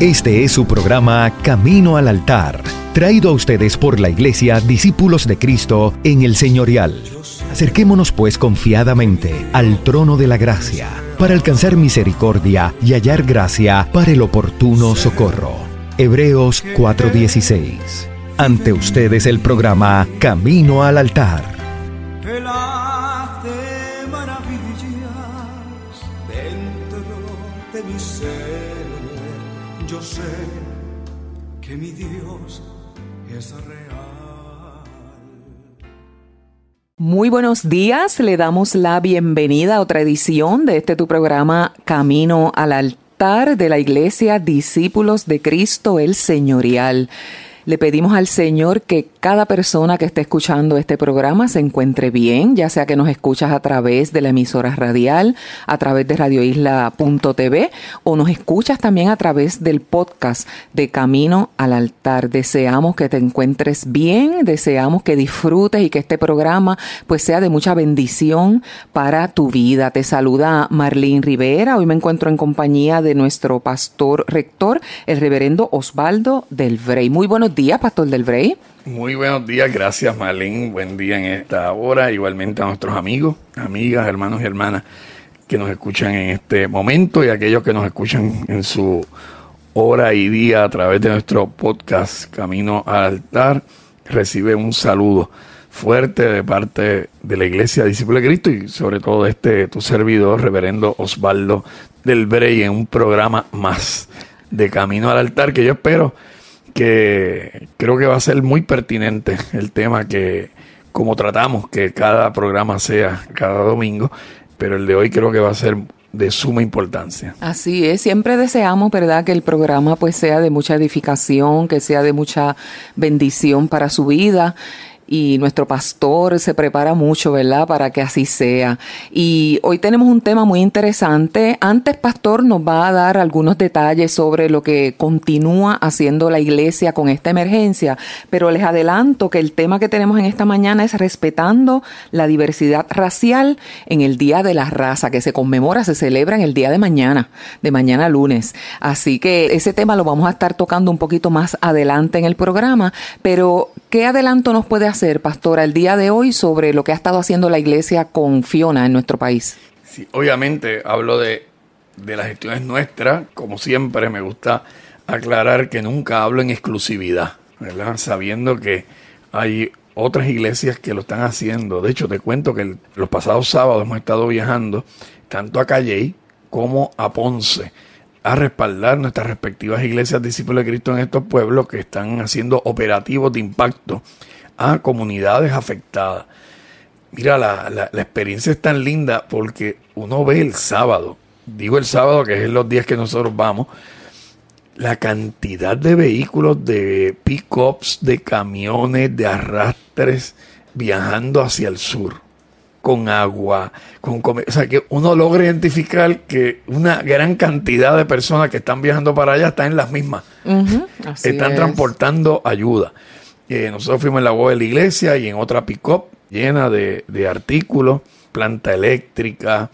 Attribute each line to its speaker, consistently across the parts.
Speaker 1: Este es su programa Camino al Altar, traído a ustedes por la Iglesia Discípulos de Cristo en el Señorial. Acerquémonos pues confiadamente al trono de la gracia para alcanzar misericordia y hallar gracia para el oportuno socorro. Hebreos 4:16. Ante ustedes el programa Camino al Altar.
Speaker 2: Muy buenos días, le damos la bienvenida a otra edición de este tu programa Camino al altar de la Iglesia Discípulos de Cristo el Señorial. Le pedimos al Señor que cada persona que esté escuchando este programa se encuentre bien, ya sea que nos escuchas a través de la emisora radial, a través de radioisla.tv o nos escuchas también a través del podcast de Camino al Altar. Deseamos que te encuentres bien, deseamos que disfrutes y que este programa pues sea de mucha bendición para tu vida. Te saluda Marlene Rivera. Hoy me encuentro en compañía de nuestro pastor rector, el reverendo Osvaldo del Vrey. Muy buenos días, Pastor del Brey.
Speaker 3: Muy buenos días, gracias Marlene. Buen día en esta hora. Igualmente a nuestros amigos, amigas, hermanos y hermanas que nos escuchan en este momento y aquellos que nos escuchan en su hora y día a través de nuestro podcast Camino al Altar. Recibe un saludo fuerte de parte de la Iglesia Discípulo de Cristo y sobre todo de este tu servidor, reverendo Osvaldo del Brey, en un programa más de Camino al Altar que yo espero que creo que va a ser muy pertinente el tema que, como tratamos que cada programa sea cada domingo, pero el de hoy creo que va a ser de suma importancia.
Speaker 2: Así es, siempre deseamos, ¿verdad?, que el programa pues sea de mucha edificación, que sea de mucha bendición para su vida y nuestro pastor se prepara mucho, ¿verdad?, para que así sea. Y hoy tenemos un tema muy interesante. Antes, pastor nos va a dar algunos detalles sobre lo que continúa haciendo la iglesia con esta emergencia, pero les adelanto que el tema que tenemos en esta mañana es respetando la diversidad racial en el Día de la Raza, que se conmemora, se celebra en el día de mañana, de mañana lunes. Así que ese tema lo vamos a estar tocando un poquito más adelante en el programa, pero ¿qué adelanto nos puede hacer? pastora, el día de hoy sobre lo que ha estado haciendo la iglesia con Fiona en nuestro país?
Speaker 3: Sí, obviamente hablo de, de las gestiones nuestras. Como siempre, me gusta aclarar que nunca hablo en exclusividad, ¿verdad? Sabiendo que hay otras iglesias que lo están haciendo. De hecho, te cuento que los pasados sábados hemos estado viajando tanto a Calley como a Ponce a respaldar nuestras respectivas iglesias discípulos de Cristo en estos pueblos que están haciendo operativos de impacto a comunidades afectadas. Mira, la, la, experiencia es tan linda porque uno ve el sábado, digo el sábado que es los días que nosotros vamos, la cantidad de vehículos, de pick-ups, de camiones, de arrastres viajando hacia el sur con agua, con O sea, que uno logra identificar que una gran cantidad de personas que están viajando para allá están en las mismas. están transportando ayuda. Eh, nosotros fuimos en la web de la iglesia y en otra pick-up llena de, artículos, planta eléctrica,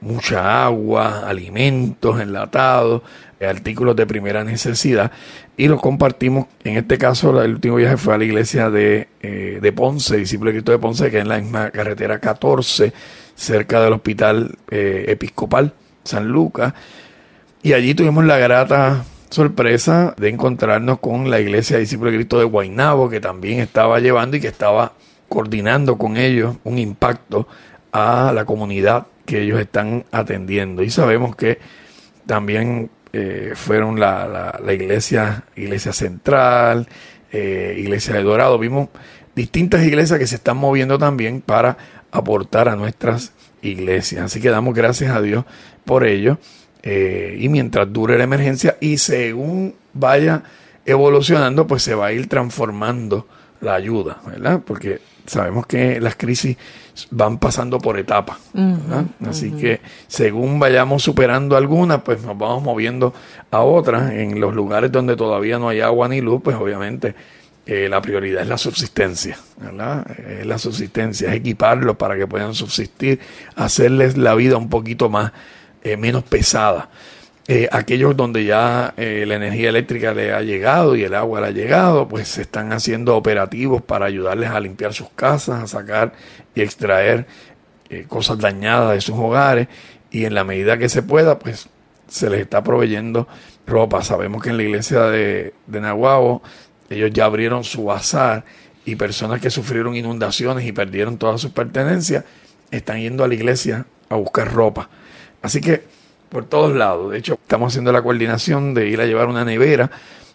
Speaker 3: mucha agua, alimentos enlatados, eh, artículos de primera necesidad y los compartimos. En este caso, el último viaje fue a la iglesia de, eh, de Ponce, discípulo de Cristo de Ponce, que es en la misma carretera 14, cerca del hospital episcopal San Lucas. Y allí tuvimos la grata sorpresa de encontrarnos con la iglesia Discípulo de Cristo de Guaynabo, que también estaba llevando y que estaba coordinando con ellos un impacto a la comunidad que ellos están atendiendo. Y sabemos que también eh, fueron la, iglesia, iglesia central, eh, iglesia de Dorado. Vimos distintas iglesias que se están moviendo también para aportar a nuestras iglesias. Así que damos gracias a Dios por ello. Eh, y mientras dure la emergencia y según vaya evolucionando, pues se va a ir transformando la ayuda, ¿verdad? Porque sabemos que las crisis van pasando por etapas, Así que según vayamos superando algunas, pues nos vamos moviendo a otras. En los lugares donde todavía no hay agua ni luz, pues obviamente eh, la prioridad es la subsistencia, ¿verdad? Es la subsistencia, es equiparlos para que puedan subsistir, hacerles la vida un poquito más eh, menos pesada. Eh, aquellos donde ya eh, la energía eléctrica le ha llegado y el agua le ha llegado, pues se están haciendo operativos para ayudarles a limpiar sus casas, a sacar y extraer eh, cosas dañadas de sus hogares y en la medida que se pueda, pues se les está proveyendo ropa. Sabemos que en la iglesia de, de Nahuabo ellos ya abrieron su bazar y personas que sufrieron inundaciones y perdieron todas sus pertenencias están yendo a la iglesia a buscar ropa. Así que por todos lados. De hecho, estamos haciendo la coordinación de ir a llevar una nevera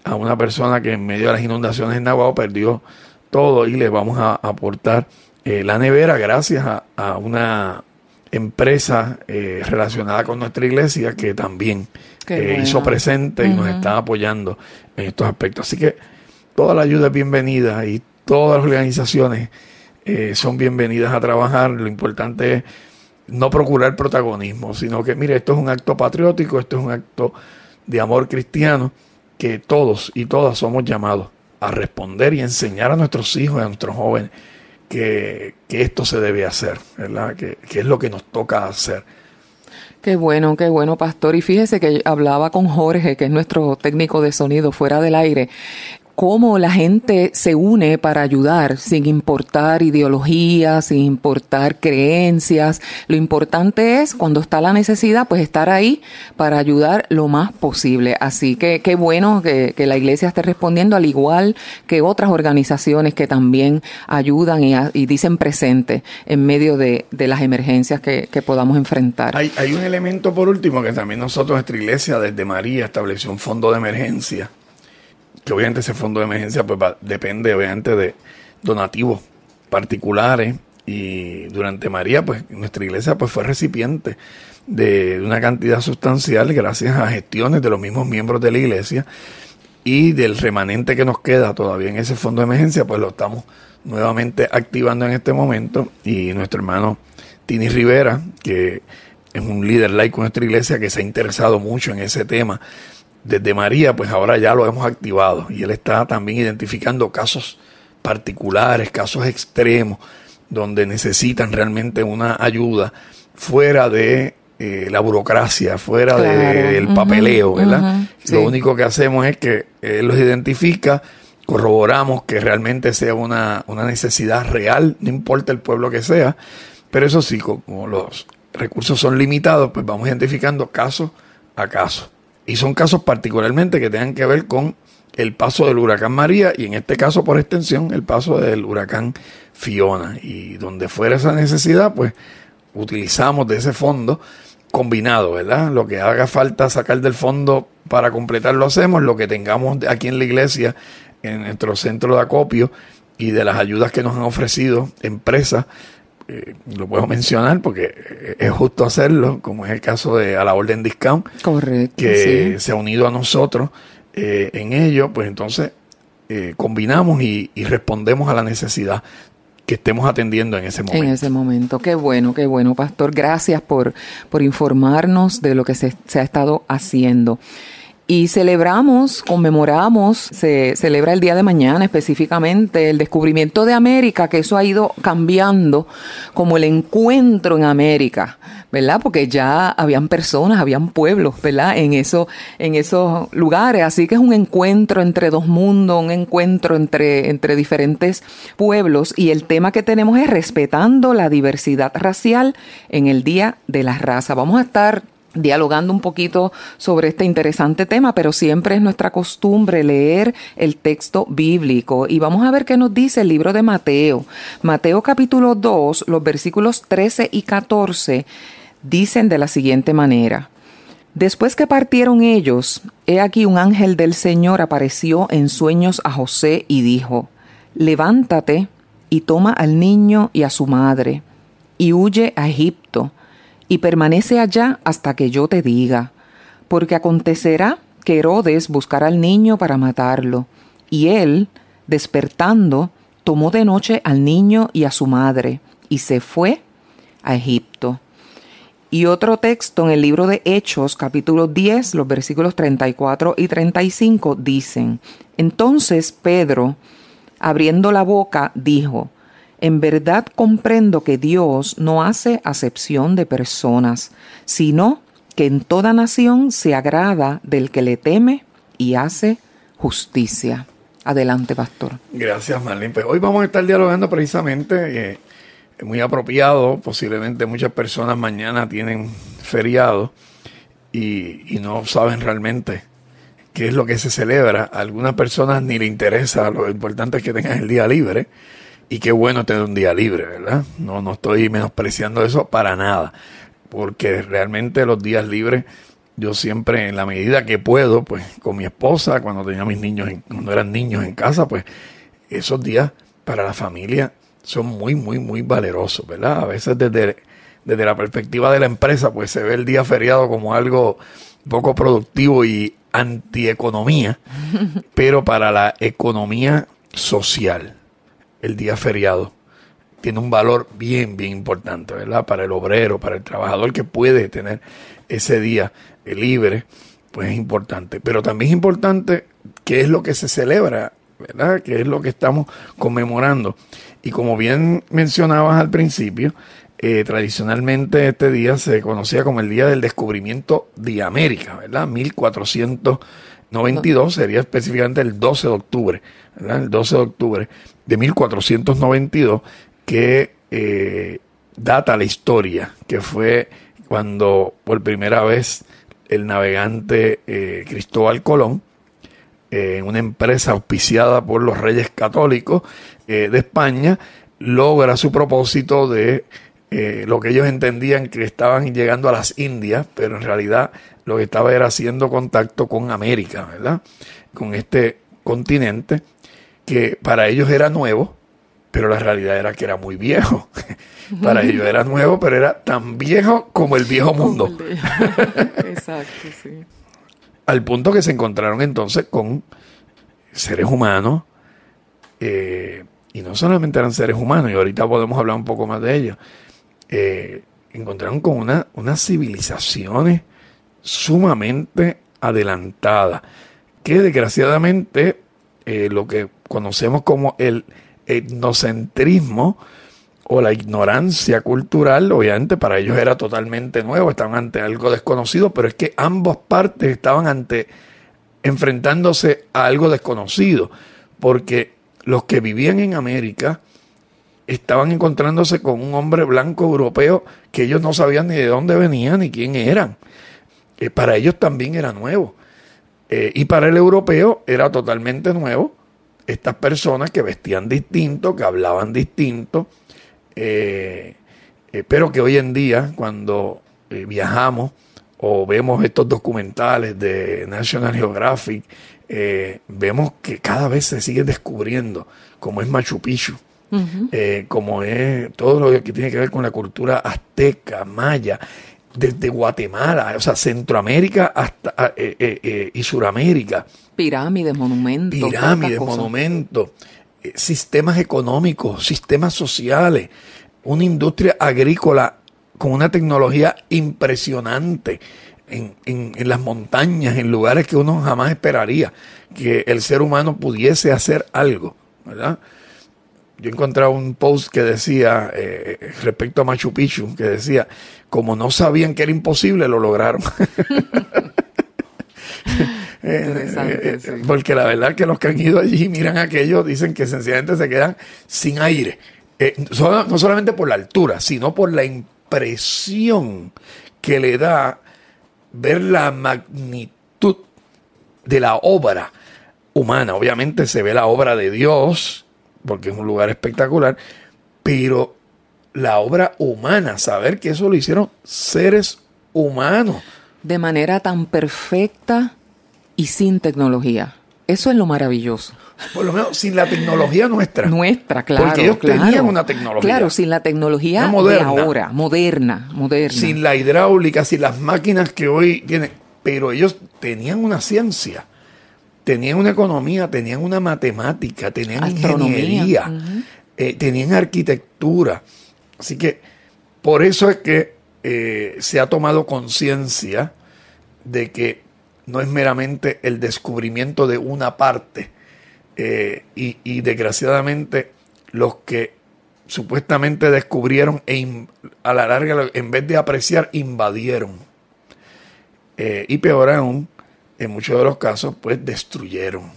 Speaker 3: a una persona que en medio de las inundaciones en Nahuatl perdió todo y le vamos a aportar eh, la nevera gracias a, una empresa eh, relacionada con nuestra iglesia que también eh, hizo presente y nos está apoyando en estos aspectos. Así que toda la ayuda es bienvenida y todas las organizaciones son bienvenidas a trabajar. Lo importante es no procurar protagonismo, sino que, mire, esto es un acto patriótico, esto es un acto de amor cristiano, que todos y todas somos llamados a responder y enseñar a nuestros hijos y a nuestros jóvenes que, esto se debe hacer, ¿verdad? Que, que es lo que nos toca hacer.
Speaker 2: Qué bueno, qué bueno, pastor. Y fíjese que hablaba con Jorge, que es nuestro técnico de sonido fuera del aire, cómo la gente se une para ayudar sin importar ideologías, sin importar creencias. Lo importante es cuando está la necesidad, pues estar ahí para ayudar lo más posible. Así que qué bueno que, la iglesia esté respondiendo al igual que otras organizaciones que también ayudan y, dicen presente en medio de, las emergencias que, podamos enfrentar.
Speaker 3: Hay, hay un elemento por último que también nosotros, nuestra iglesia, desde María, estableció un fondo de emergencia que obviamente ese fondo de emergencia pues depende obviamente de donativos particulares. Y durante María pues nuestra iglesia pues fue recipiente de una cantidad sustancial gracias a gestiones de los mismos miembros de la iglesia. Y del remanente que nos queda todavía en ese fondo de emergencia pues lo estamos nuevamente activando en este momento. Y nuestro hermano Tini Rivera que es un líder laico en nuestra iglesia que se ha interesado mucho en ese tema desde María, pues ahora ya lo hemos activado. Y él está también identificando casos particulares, casos extremos, donde necesitan realmente una ayuda fuera de eh, la burocracia, fuera del papeleo, ¿verdad? Lo único que hacemos es que él los identifica, corroboramos que realmente sea una, una necesidad real, no importa el pueblo que sea, pero eso sí, como los recursos son limitados, pues vamos identificando caso a caso. Y son casos particularmente que tengan que ver con el paso del huracán María y en este caso por extensión el paso del huracán Fiona. Y donde fuera esa necesidad, pues utilizamos de ese fondo combinado, ¿verdad? Lo que haga falta sacar del fondo para completar lo hacemos, lo que tengamos aquí en la iglesia, en nuestro centro de acopio y de las ayudas que nos han ofrecido empresas eh, lo puedo mencionar porque es justo hacerlo, como es el caso de a la orden discount, que se ha unido a nosotros eh, en ello, pues entonces eh, combinamos y, respondemos a la necesidad que estemos atendiendo en ese momento.
Speaker 2: En ese momento. Qué bueno, qué bueno, Pastor. Gracias por, por informarnos de lo que se, se ha estado haciendo. Y celebramos, conmemoramos, se celebra el día de mañana específicamente el descubrimiento de América, que eso ha ido cambiando como el encuentro en América, ¿verdad? Porque ya habían personas, habían pueblos, ¿verdad? En, eso, en esos lugares. Así que es un encuentro entre dos mundos, un encuentro entre, entre diferentes pueblos. Y el tema que tenemos es respetando la diversidad racial en el Día de la Raza. Vamos a estar dialogando un poquito sobre este interesante tema, pero siempre es nuestra costumbre leer el texto bíblico y vamos a ver qué nos dice el libro de Mateo. Mateo capítulo 2, los versículos 13 y 14 dicen de la siguiente manera. Después que partieron ellos, he aquí un ángel del Señor apareció en sueños a José y dijo, Levántate y toma al niño y a su madre, y huye a Egipto y permanece allá hasta que yo te diga, porque acontecerá que Herodes buscará al niño para matarlo, y él, despertando, tomó de noche al niño y a su madre, y se fue a Egipto. Y otro texto en el libro de Hechos, capítulo 10, los versículos 34 y 35 dicen, Entonces Pedro, abriendo la boca, dijo, en verdad comprendo que Dios no hace acepción de personas, sino que en toda nación se agrada del que le teme y hace justicia. Adelante, pastor.
Speaker 3: Gracias, Marlene. Pues hoy vamos a estar dialogando precisamente, eh, muy apropiado, posiblemente muchas personas mañana tienen feriado y, no saben realmente qué es lo que se celebra. A algunas personas ni le interesa, lo importante es que tengan el día libre y qué bueno tener un día libre, ¿verdad? No, no estoy menospreciando eso para nada, porque realmente los días libres yo siempre en la medida que puedo, pues con mi esposa, cuando tenía mis niños, cuando eran niños en casa, pues esos días para la familia son muy, muy, muy valerosos, ¿verdad? A veces desde, desde la perspectiva de la empresa, pues se ve el día feriado como algo poco productivo y antieconomía, pero para la economía social, el día feriado tiene un valor bien, bien importante, ¿verdad? Para el obrero, para el trabajador que puede tener ese día libre, pues es importante. Pero también es importante qué es lo que se celebra, ¿verdad? ¿Qué es lo que estamos conmemorando? Y como bien mencionabas al principio, eh, tradicionalmente este día se conocía como el Día del Descubrimiento de América, ¿verdad? 1492 sería específicamente el 12 de octubre, ¿verdad? El 12 de octubre de 1492 que eh, data la historia, que fue cuando por primera vez el navegante eh, Cristóbal Colón, eh, en una empresa auspiciada por los reyes católicos de España, logra su propósito de lo que ellos entendían que estaban llegando a las Indias, pero en realidad lo que estaba era haciendo contacto con América, ¿verdad? Con este continente que para ellos era nuevo, pero la realidad era que era muy viejo. Para ellos era nuevo, pero era tan viejo como el viejo mundo. Exacto, sí. Al punto que se encontraron entonces con seres humanos, eh, y no solamente eran seres humanos, y ahorita podemos hablar un poco más de ellos, eh, encontraron con una, unas civilizaciones sumamente adelantadas, que desgraciadamente eh, lo que conocemos como el etnocentrismo, o la ignorancia cultural, obviamente para ellos era totalmente nuevo, estaban ante algo desconocido, pero es que ambas partes estaban ante enfrentándose a algo desconocido, porque los que vivían en América estaban encontrándose con un hombre blanco europeo que ellos no sabían ni de dónde venían ni quién eran. Eh, para ellos también era nuevo. Eh, y para el europeo era totalmente nuevo estas personas que vestían distinto, que hablaban distinto, eh, eh, pero que hoy en día cuando viajamos o vemos estos documentales de National Geographic, vemos que cada vez se sigue descubriendo cómo es Machu Picchu. como es todo lo que tiene que ver con la cultura azteca, maya, desde Guatemala, o sea, Centroamérica hasta y Suramérica.
Speaker 2: Pirámides, monumentos.
Speaker 3: Pirámides, monumentos. Eh, sistemas económicos, sistemas sociales, una industria agrícola con una tecnología impresionante en, las montañas, en lugares que uno jamás esperaría que el ser humano pudiese hacer algo, ¿verdad? Yo encontré un post que decía, eh, respecto a Machu Picchu, que decía, como no sabían que era imposible, lo lograron. Eh, eh, porque la verdad que los que han ido allí miran aquello, dicen que sencillamente se quedan sin aire. Eh, no solamente por la altura, sino por la impresión que le da ver la magnitud de la obra humana. Obviamente se ve la obra de Dios, porque es un lugar espectacular, pero la obra humana, saber que eso lo hicieron seres humanos.
Speaker 2: De manera tan perfecta y sin tecnología. Eso es lo maravilloso.
Speaker 3: Por lo menos sin la tecnología nuestra.
Speaker 2: Nuestra, claro.
Speaker 3: Porque ellos tenían una tecnología.
Speaker 2: Claro, sin la tecnología moderna, de ahora, moderna, moderna.
Speaker 3: Sin la hidráulica, sin las máquinas que hoy tienen. Pero ellos tenían una ciencia, tenían una economía, tenían una matemática, tenían ingeniería, eh, tenían arquitectura. Así que por eso es que eh, se ha tomado conciencia de que no es meramente el descubrimiento de una parte. Eh, y, desgraciadamente los que supuestamente descubrieron e a la larga, en vez de apreciar, invadieron. y peor aún, en muchos de los casos, pues destruyeron.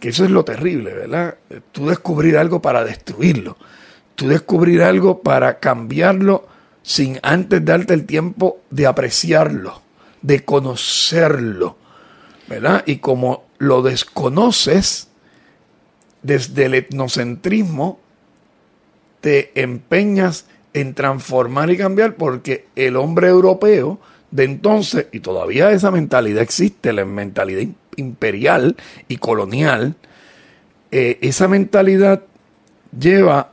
Speaker 3: Que eso es lo terrible, ¿verdad? Tú descubrir algo para destruirlo. Tú descubrir algo para cambiarlo sin antes darte el tiempo de apreciarlo, de conocerlo, ¿verdad? Y como lo desconoces, desde el etnocentrismo, te empeñas en transformar y cambiar porque el hombre europeo de entonces, y todavía esa mentalidad existe, la mentalidad imperial y colonial, eh, esa mentalidad lleva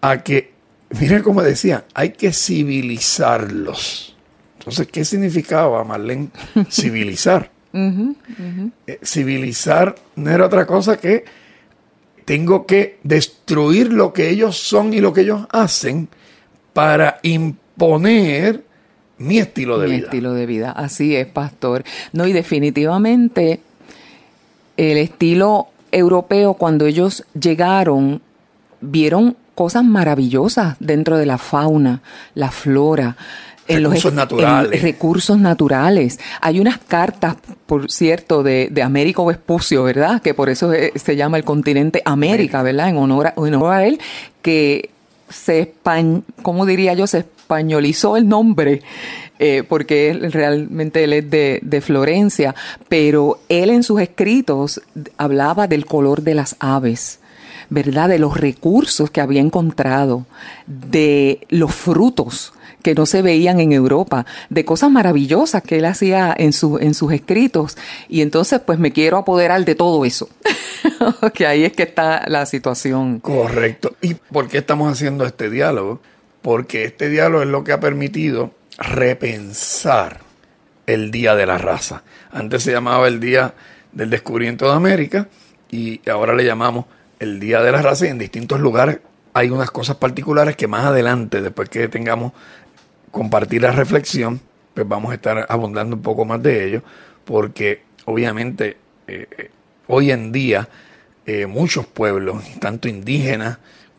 Speaker 3: a que, miren como decía, hay que civilizarlos. Entonces, ¿qué significaba, Marlene, civilizar? Eh, civilizar no era otra cosa que tengo que destruir lo que ellos son y lo que ellos hacen para imponer mi estilo de
Speaker 2: mi
Speaker 3: vida.
Speaker 2: estilo de vida, así es, pastor. No, y definitivamente el estilo europeo, cuando ellos llegaron, vieron cosas maravillosas dentro de la fauna, la flora. En
Speaker 3: Recursos
Speaker 2: los,
Speaker 3: naturales.
Speaker 2: en recursos naturales. Hay unas cartas, por cierto, de, de Américo Vespucio, ¿verdad? Que por eso eh, se llama el continente América, ¿verdad? En honor a, en honor a él, que se españ, ¿cómo diría yo? Se españolizó el nombre, eh, porque realmente él es de, de Florencia, pero él en sus escritos hablaba del color de las aves. ¿Verdad? De los recursos que había encontrado, de los frutos que no se veían en Europa, de cosas maravillosas que él hacía en, en sus escritos. Y entonces, pues me quiero apoderar de todo eso. que ahí es que está la situación.
Speaker 3: Correcto. ¿Y por qué estamos haciendo este diálogo? Porque este diálogo es lo que ha permitido repensar el Día de la Raza. Antes se llamaba el Día del Descubrimiento de América y ahora le llamamos el Día de la Raza y en distintos lugares hay unas cosas particulares que más adelante, después que tengamos compartir la reflexión, pues vamos a estar abundando un poco más de ello, porque obviamente eh, hoy en día eh, muchos pueblos, tanto indígenas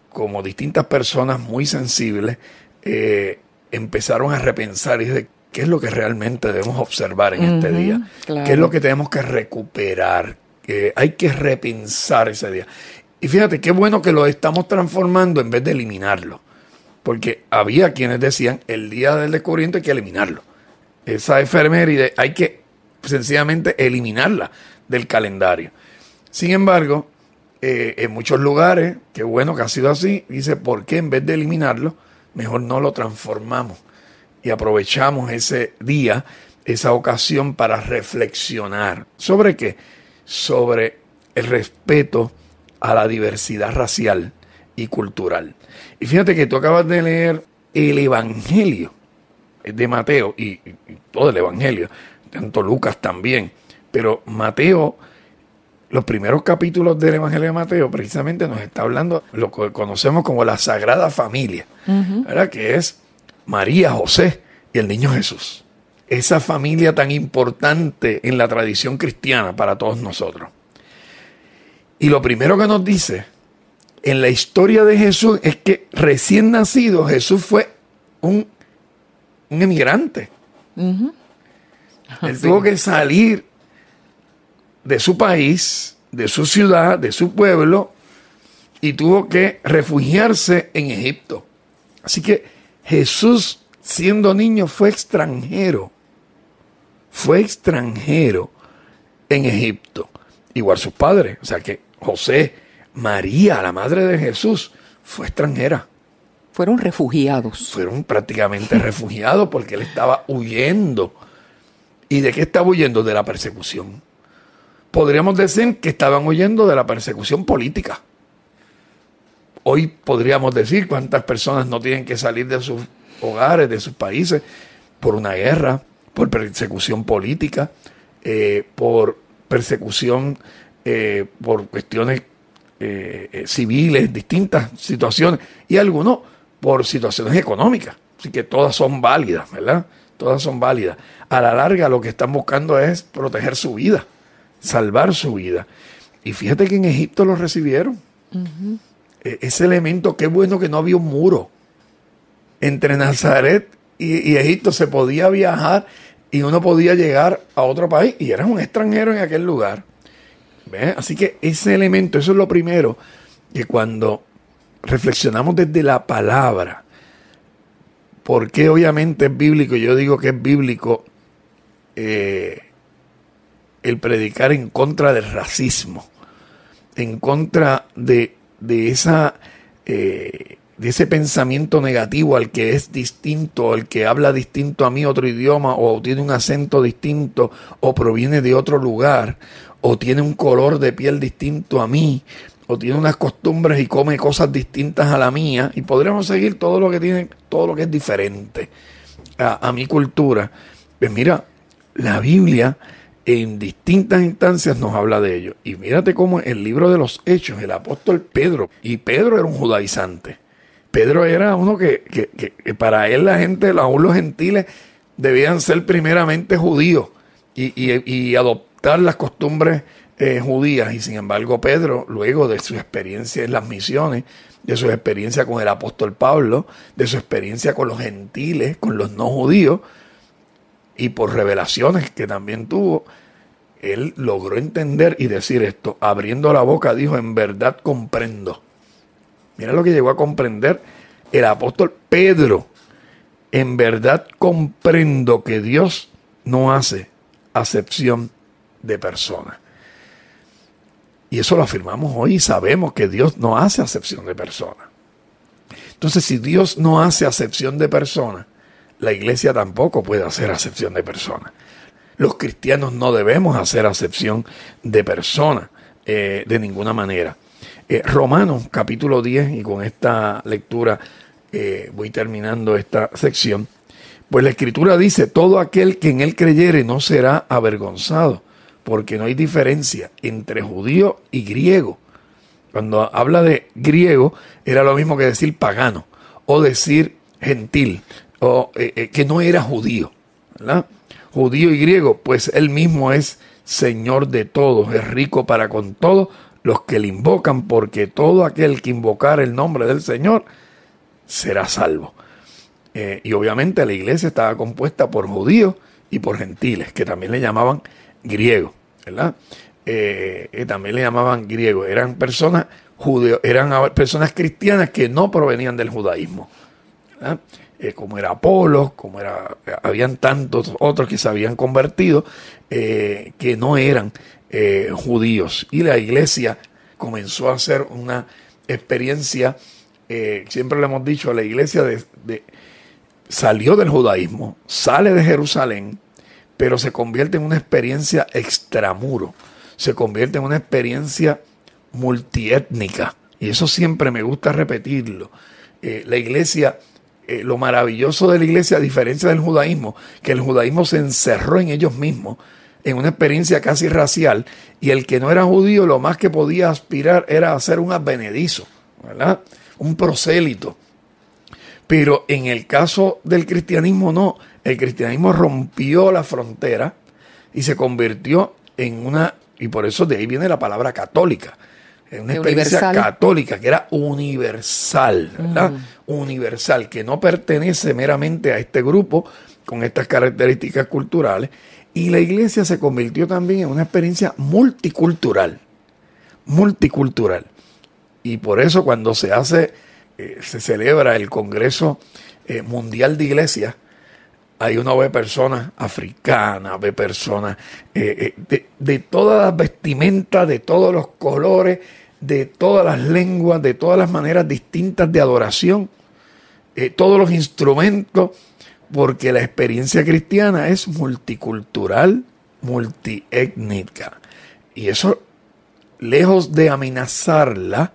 Speaker 3: como distintas personas muy sensibles, eh, empezaron a repensar y de qué es lo que realmente debemos observar en este día,
Speaker 2: claro.
Speaker 3: qué es lo que tenemos que recuperar, hay que repensar ese día. Y fíjate, qué bueno que lo estamos transformando en vez de eliminarlo. Porque había quienes decían, el día del descubrimiento hay que eliminarlo. Esa efeméride hay que sencillamente eliminarla del calendario. Sin embargo, eh, en muchos lugares, qué bueno que ha sido así, dice, ¿por qué en vez de eliminarlo, mejor no lo transformamos y aprovechamos ese día, esa ocasión para reflexionar? ¿Sobre qué? Sobre el respeto a la diversidad racial y cultural. Y fíjate que tú acabas de leer el Evangelio de Mateo y, y todo el Evangelio, tanto Lucas también, pero Mateo, los primeros capítulos del Evangelio de Mateo precisamente nos está hablando lo que conocemos como la Sagrada Familia, ¿verdad? Que es María, José y el niño Jesús. Esa familia tan importante en la tradición cristiana para todos nosotros. Y lo primero que nos dice en la historia de Jesús es que recién nacido Jesús fue un, un emigrante. Él
Speaker 2: Sí.
Speaker 3: tuvo que salir de su país, de su ciudad, de su pueblo, y tuvo que refugiarse en Egipto. Así que Jesús, siendo niño, fue extranjero. Fue extranjero en Egipto. Igual sus padres. O sea que José, María, la madre de Jesús, fue extranjera.
Speaker 2: Fueron refugiados.
Speaker 3: Fueron prácticamente refugiados porque él estaba huyendo. ¿Y de qué estaba huyendo? De la persecución. Podríamos decir que estaban huyendo de la persecución política. Hoy podríamos decir cuántas personas no tienen que salir de sus hogares, de sus países, por una guerra, por persecución política, eh, por persecución eh, por cuestiones eh, eh, civiles, distintas situaciones, y algunos por situaciones económicas. Así que todas son válidas, ¿verdad? Todas son válidas. A la larga lo que están buscando es proteger su vida, salvar su vida. Y fíjate que en Egipto lo recibieron. E- Ese elemento, qué bueno que no había un muro. Entre Nazaret y, y Egipto se podía viajar y uno podía llegar a otro país y eras un extranjero en aquel lugar. Así que ese elemento, eso es lo primero, que cuando reflexionamos desde la palabra, porque obviamente es bíblico, yo digo que es bíblico eh, el predicar en contra del racismo, en contra de, esa... Eh, de ese pensamiento negativo al que es distinto, al que habla distinto a mí otro idioma, o tiene un acento distinto, o proviene de otro lugar, o tiene un color de piel distinto a mí, o tiene unas costumbres y come cosas distintas a la mía, y podríamos seguir todo lo que tiene, todo lo que es diferente a, mi cultura. Pues mira, la Biblia en distintas instancias nos habla de ello. Y mírate cómo el libro de los Hechos, el apóstol Pedro, y Pedro era un judaizante Pedro era uno que, para él la gente, aún los gentiles, debían ser primeramente judíos y, las costumbres eh, judías. Y sin embargo, Pedro, luego de su experiencia en las misiones, de su experiencia con el apóstol Pablo, de su experiencia con los gentiles, con los no judíos, y por revelaciones que también tuvo, él logró entender y decir esto, abriendo la boca, dijo, en verdad comprendo Mira lo que llegó a comprender el apóstol Pedro. En verdad comprendo que Dios no hace acepción de personas. Y eso lo afirmamos hoy y sabemos que Dios no hace acepción de personas. Entonces, si Dios no hace acepción de personas, la iglesia tampoco puede hacer acepción de personas. Los cristianos no debemos hacer acepción de personas eh, de ninguna manera. Eh, Romanos capítulo 10, y con esta lectura eh, voy terminando esta sección, pues la escritura dice, todo aquel que en él creyere no será avergonzado, porque no hay diferencia entre judío y griego. Cuando habla de griego, era lo mismo que decir pagano, o decir gentil, o eh, que no era judío. Judío y griego, pues él mismo es Señor de todos, es rico para con todos los que le invocan, porque todo aquel que invocar el nombre del Señor será salvo. Eh, y obviamente la iglesia estaba compuesta por judíos y por gentiles, que también le llamaban griegos, ¿verdad? Eh, eh, también le llamaban griegos. Eran personas judíos, eran personas cristianas que no provenían del judaísmo. como era Apolo, como era, habían tantos otros que se habían convertido, que no eran eh, judíos. Y la iglesia comenzó a hacer una experiencia, eh, siempre le hemos dicho, la iglesia de, salió del judaísmo, sale de Jerusalén, pero se convierte en una experiencia extramuro, se convierte en una experiencia multiétnica. Y eso siempre me gusta repetirlo. Eh, la iglesia, lo maravilloso de la iglesia, a diferencia del judaísmo, que el judaísmo se encerró en ellos mismos, en una experiencia casi racial y el que no era judío lo más que podía aspirar era a ser un advenedizo, ¿verdad? Un prosélito. Pero en el caso del cristianismo no, el cristianismo rompió la frontera y se convirtió en una, y por eso de ahí viene la palabra católica, en una experiencia católica que era universal, ¿verdad? Universal, que no pertenece meramente a este grupo con estas características culturales, y la iglesia se convirtió también en una experiencia multicultural, multicultural. Y por eso cuando se hace, eh, se celebra el Congreso eh, Mundial de Iglesias, ahí uno ve personas africanas, ve personas eh, de, de, todas las vestimentas, de todos los colores, de todas las lenguas, de todas las maneras distintas de adoración, todos los instrumentos porque la experiencia cristiana es multicultural, multiétnica. Y eso, lejos de amenazarla,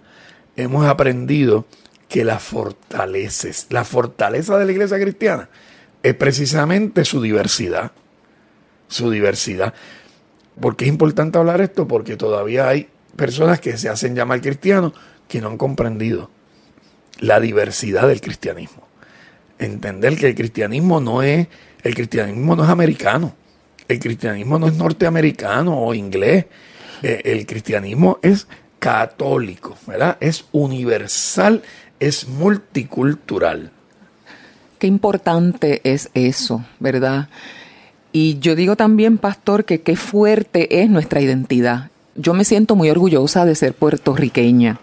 Speaker 3: hemos aprendido que la fortaleces. La fortaleza de la iglesia cristiana es precisamente su diversidad. Su diversidad. ¿Por qué es importante hablar esto? Porque todavía hay personas que se hacen llamar cristianos que no han comprendido la diversidad del cristianismo entender que el cristianismo no es, el cristianismo no es americano, el cristianismo no es norteamericano o inglés, eh, el cristianismo es católico, ¿verdad? Es universal, es multicultural.
Speaker 2: Qué importante es eso, ¿verdad? Y yo digo también, pastor, que qué fuerte es nuestra identidad. Yo me siento muy orgullosa de ser puertorriqueña,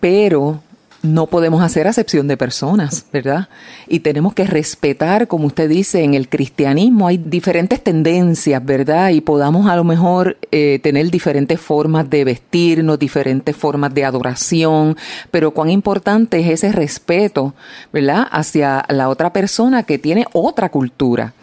Speaker 2: pero no podemos hacer acepción de personas, ¿verdad? Y tenemos que respetar, como usted dice, en el cristianismo hay diferentes tendencias, ¿verdad? Y podamos a lo mejor eh, tener diferentes formas de vestirnos, diferentes formas de adoración, pero cuán importante es ese respeto, ¿verdad? Hacia la otra persona que tiene otra cultura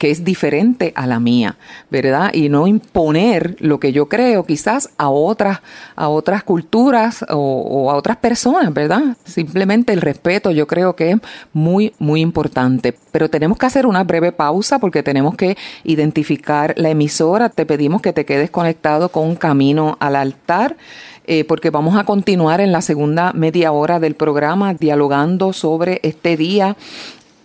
Speaker 2: que es diferente a la mía, ¿verdad? Y no imponer lo que yo creo quizás a otras, a otras culturas o, a otras personas, ¿verdad? Simplemente el respeto yo creo que es muy, muy importante. Pero tenemos que hacer una breve pausa porque tenemos que identificar la emisora. Te pedimos que te quedes conectado con Camino al Altar. Eh, porque vamos a continuar en la segunda media hora del programa dialogando sobre este día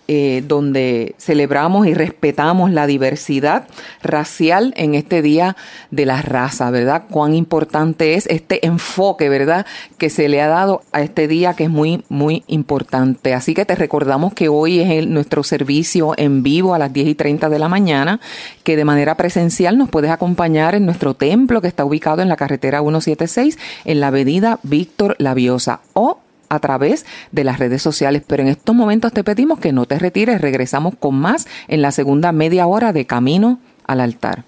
Speaker 2: eh, donde celebramos y respetamos la diversidad racial en este Día de la Raza, ¿verdad? Cuán importante es este enfoque, ¿verdad? Que se le ha dado a este día que es muy, muy importante. Así que te recordamos que hoy es nuestro servicio en vivo a las 10 y 30 de la mañana, que de manera presencial nos puedes acompañar en nuestro templo que está ubicado en la carretera 176 en la avenida Víctor Laviosa o a través de las redes sociales. Pero en estos momentos te pedimos que no te retires. Regresamos con más en la segunda media hora de Camino al altar.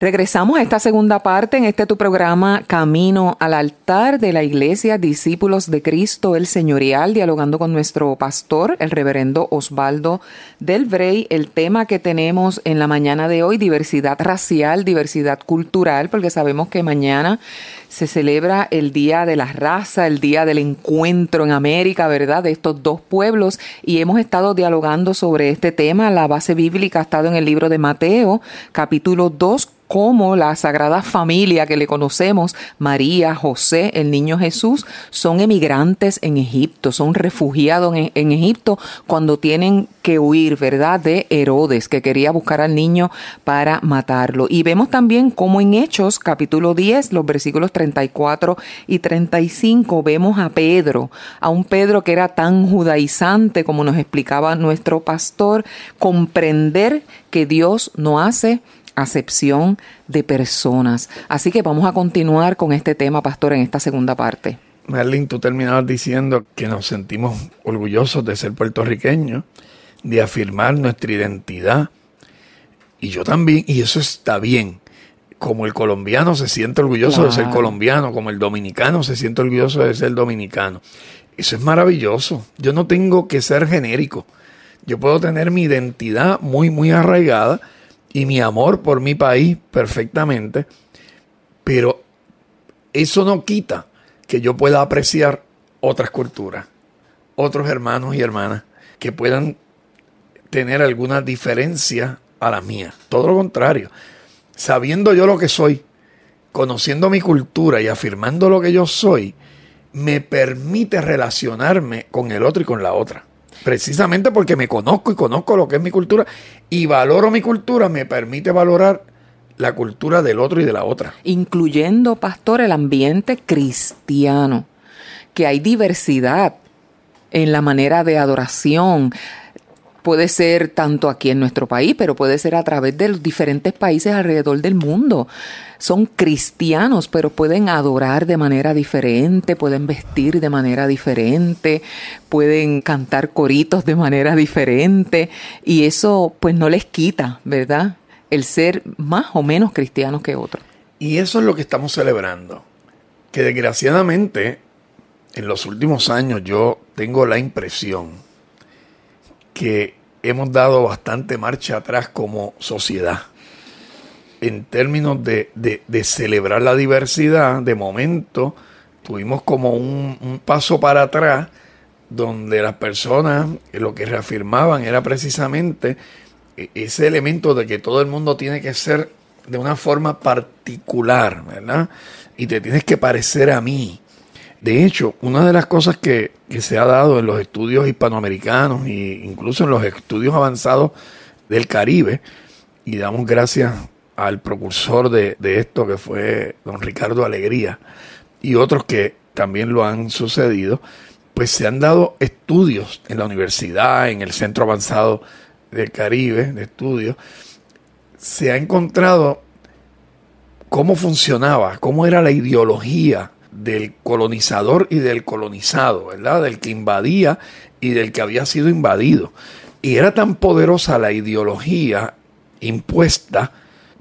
Speaker 2: Regresamos a esta segunda parte en este tu programa Camino al altar de la Iglesia Discípulos de Cristo el Señorial, dialogando con nuestro pastor, el reverendo Osvaldo del Brey. El tema que tenemos en la mañana de hoy, diversidad racial, diversidad cultural, porque sabemos que mañana se celebra el Día de la Raza, el Día del Encuentro en América, ¿verdad? De estos dos pueblos y hemos estado dialogando sobre este tema. La base bíblica ha estado en el libro de Mateo, capítulo 2, como la Sagrada Familia que le conocemos, María, José, el niño Jesús, son emigrantes en Egipto, son refugiados en, Egipto cuando tienen que huir, ¿verdad?, de Herodes, que quería buscar al niño para matarlo. Y vemos también cómo en Hechos, capítulo 10, los versículos 34 y 35, vemos a Pedro, a un Pedro que era tan judaizante como nos explicaba nuestro pastor, comprender que Dios no hace acepción de personas. Así que vamos a continuar con este tema, pastor, en esta segunda parte.
Speaker 3: Merlin, tú terminabas diciendo que nos sentimos orgullosos de ser puertorriqueños, de afirmar nuestra identidad. Y yo también, y eso está bien. Como el colombiano se siente orgulloso de ser colombiano, como el dominicano se siente orgulloso de ser dominicano. Eso es maravilloso. Yo no tengo que ser genérico. Yo puedo tener mi identidad muy, muy arraigada y mi amor por mi país perfectamente, pero eso no quita que yo pueda apreciar otras culturas, otros hermanos y hermanas que puedan tener alguna diferencia a la mía. Todo lo contrario, sabiendo yo lo que soy, conociendo mi cultura y afirmando lo que yo soy, me permite relacionarme con el otro y con la otra. Precisamente porque me conozco y conozco lo que es mi cultura y valoro mi cultura, me permite valorar la cultura del otro y de la otra.
Speaker 2: Incluyendo, pastor, el ambiente cristiano, que hay diversidad en la manera de adoración, puede ser tanto aquí en nuestro país, pero puede ser a través de los diferentes países alrededor del mundo. Son cristianos, pero pueden adorar de manera diferente, pueden vestir de manera diferente, pueden cantar coritos de manera diferente y eso pues no les quita, ¿verdad? El ser más o menos cristianos que otros.
Speaker 3: Y eso es lo que estamos celebrando, que desgraciadamente en los últimos años yo tengo la impresión que hemos dado bastante marcha atrás como sociedad. En términos de, celebrar la diversidad, de momento tuvimos como un, paso para atrás donde las personas lo que reafirmaban era precisamente e, ese elemento de que todo el mundo tiene que ser de una forma particular, ¿verdad? Y te tienes que parecer a mí. De hecho, una de las cosas que, se ha dado en los estudios hispanoamericanos e incluso en los estudios avanzados del Caribe, y damos gracias al precursor de, esto que fue don Ricardo Alegría y otros que también lo han sucedido, pues se han dado estudios en la universidad, en el Centro Avanzado del Caribe de Estudios, se ha encontrado cómo funcionaba, cómo era la ideología del colonizador y del colonizado, ¿verdad? Del que invadía y del que había sido invadido. Y era tan poderosa la ideología impuesta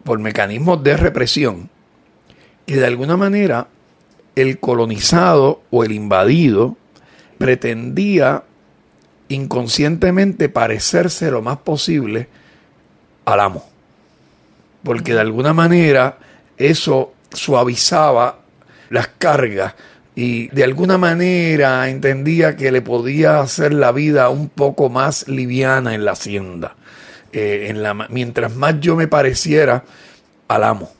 Speaker 3: por mecanismos de represión que de alguna manera el colonizado o el invadido pretendía inconscientemente parecerse lo más posible al amo. Porque de alguna manera eso suavizaba las cargas y de alguna manera entendía que le podía hacer la vida un poco más liviana en la hacienda. Eh, en la, mientras más yo me pareciera al amo.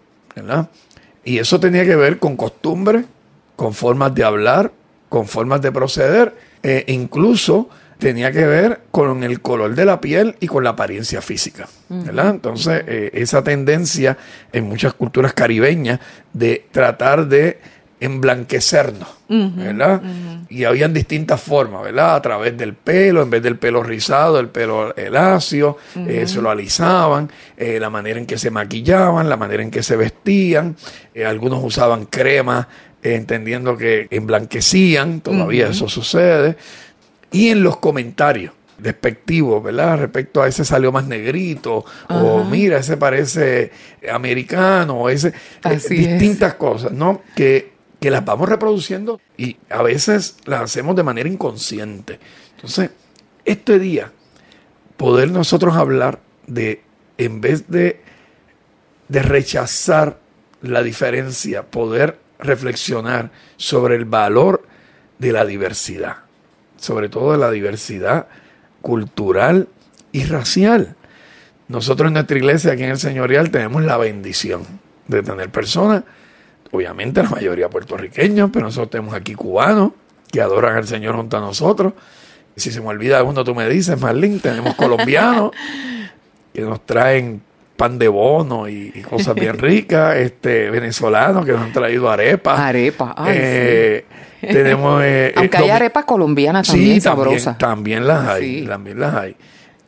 Speaker 3: Y eso tenía que ver con costumbres, con formas de hablar, con formas de proceder, e incluso tenía que ver con el color de la piel y con la apariencia física. Entonces, eh, esa tendencia en muchas culturas caribeñas de tratar de emblanquecernos, ¿verdad? Y habían distintas formas, ¿verdad? A través del pelo, en vez del pelo rizado, el pelo lacio, eh, se lo alisaban, eh, la manera en que se maquillaban, la manera en que se vestían, eh, algunos usaban crema, entendiendo que emblanquecían, todavía eso sucede, y en los comentarios despectivos, ¿verdad? Respecto a ese salió más negrito, o mira, ese parece americano, o ese, distintas cosas, ¿no? Que que las vamos reproduciendo y a veces las hacemos de manera inconsciente. Entonces, este día, poder nosotros hablar de, en vez de, de rechazar la diferencia, poder reflexionar sobre el valor de la diversidad, sobre todo de la diversidad cultural y racial. Nosotros en nuestra iglesia, aquí en el Señorial, tenemos la bendición de tener personas obviamente la mayoría puertorriqueños, pero nosotros tenemos aquí cubanos que adoran al Señor junto a nosotros. Si se me olvida uno, tú me dices, Marlene, tenemos colombianos que nos traen pan de bono y, cosas bien ricas, este venezolanos que nos han traído arepas.
Speaker 2: Arepa,
Speaker 3: eh, tenemos eh, eh,
Speaker 2: aunque hay arepas colombianas también sabrosas.
Speaker 3: También, las hay, también las hay.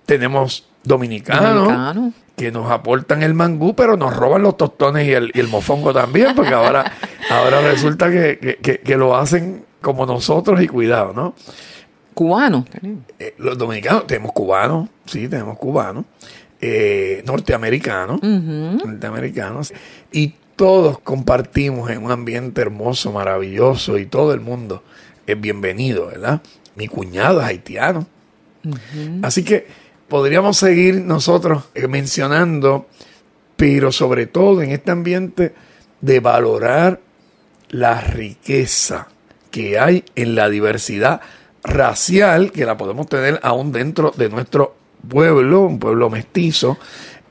Speaker 3: Tenemos dominicanos, que nos aportan el mangú, pero nos roban los tostones y el, mofongo también, porque ahora, ahora resulta que, lo hacen como nosotros y cuidado, ¿no?
Speaker 2: Cubanos.
Speaker 3: Eh, los dominicanos, tenemos cubanos, sí, tenemos cubanos, eh, norteamericanos, norteamericanos, y todos compartimos en un ambiente hermoso, maravilloso, y todo el mundo es bienvenido, ¿verdad? Mi cuñado es haitiano. Así que podríamos seguir nosotros eh, mencionando, pero sobre todo en este ambiente de valorar la riqueza que hay en la diversidad racial, que la podemos tener aún dentro de nuestro pueblo, un pueblo mestizo,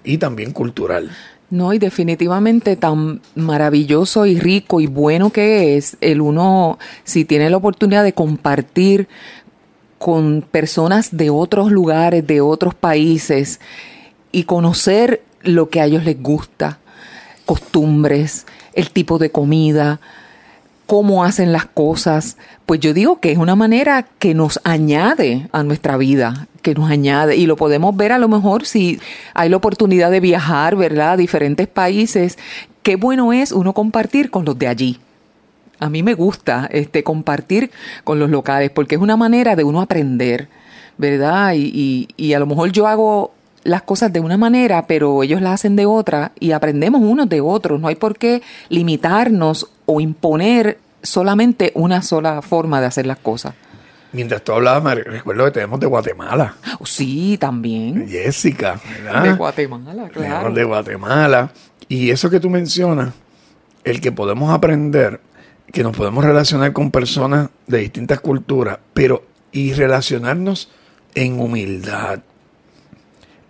Speaker 3: y también cultural.
Speaker 2: No, y definitivamente tan maravilloso y rico y bueno que es el uno, si tiene la oportunidad de compartir con personas de otros lugares, de otros países y conocer lo que a ellos les gusta, costumbres, el tipo de comida, cómo hacen las cosas, pues yo digo que es una manera que nos añade a nuestra vida, que nos añade, y lo podemos ver a lo mejor si hay la oportunidad de viajar, ¿verdad?, a diferentes países, qué bueno es uno compartir con los de allí a mí me gusta este, compartir con los locales porque es una manera de uno aprender, ¿verdad? Y, y, a lo mejor yo hago las cosas de una manera, pero ellos las hacen de otra y aprendemos unos de otros. No hay por qué limitarnos o imponer solamente una sola forma de hacer las cosas.
Speaker 3: Mientras tú hablabas, recuerdo que tenemos de Guatemala.
Speaker 2: Oh, sí, también.
Speaker 3: Jessica, ¿verdad?
Speaker 2: De Guatemala, claro.
Speaker 3: de Guatemala. Y eso que tú mencionas, el que podemos aprender que nos podemos relacionar con personas de distintas culturas, pero y relacionarnos en humildad.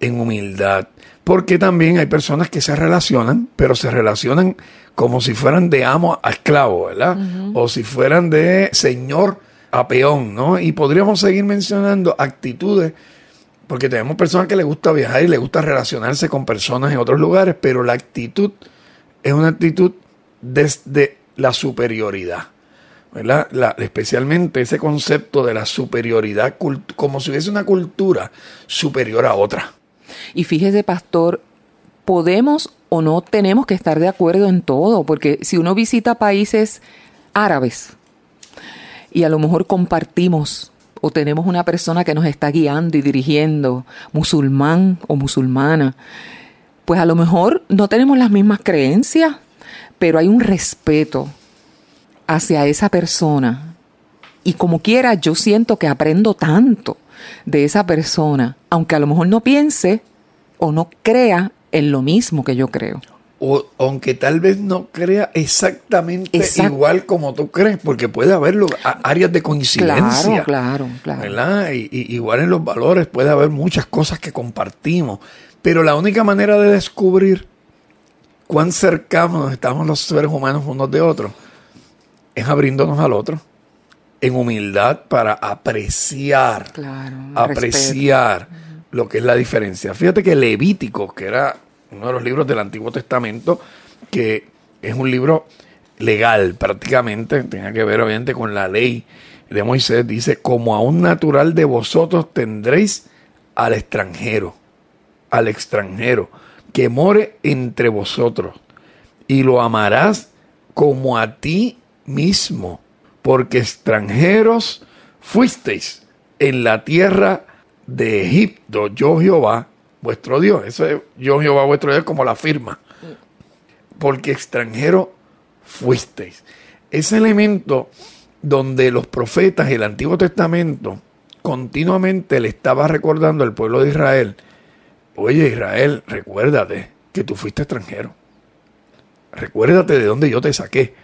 Speaker 3: En humildad. Porque también hay personas que se relacionan, pero se relacionan como si fueran de amo a esclavo, ¿verdad? O si fueran de señor a peón, ¿no? Y podríamos seguir mencionando actitudes, porque tenemos personas que les gusta viajar y les gusta relacionarse con personas en otros lugares, pero la actitud es una actitud desde la superioridad. ¿verdad? Especialmente ese concepto de la superioridad, como si hubiese una cultura superior a otra.
Speaker 2: Y fíjese, pastor, podemos o no tenemos que estar de acuerdo en todo, porque si uno visita países árabes y a lo mejor compartimos o tenemos una persona que nos está guiando y dirigiendo, musulmán o musulmana, pues a lo mejor no tenemos las mismas creencias, pero hay un respeto hacia esa persona. Y como quiera, yo siento que aprendo tanto de esa persona, aunque a lo mejor no piense o no crea en lo mismo que yo creo
Speaker 3: o aunque tal vez no crea exactamente igual como tú crees, porque puede haber áreas de coincidencia.
Speaker 2: Claro, claro,
Speaker 3: ¿verdad? Y, igual en los valores puede haber muchas cosas que compartimos, pero la única manera de descubrir cuán cercanos estamos los seres humanos unos de otros es abriéndonos al otro en humildad para apreciar, apreciar lo que es la diferencia. Fíjate que Levítico, que era uno de los libros del Antiguo Testamento, que es un libro legal prácticamente, tenía que ver obviamente con la ley de Moisés, dice, como a un natural de vosotros tendréis al extranjero, al extranjero, que more entre vosotros, y lo amarás como a ti mismo, porque extranjeros fuisteis en la tierra de Egipto, yo Jehová, vuestro Dios. Eso es yo Jehová vuestro Dios como la firma. Porque extranjero fuisteis. Ese elemento donde los profetas el Antiguo Testamento continuamente le estaba recordando al pueblo de Israel, oye Israel, recuérdate que tú fuiste extranjero. Recuérdate de dónde yo te saqué.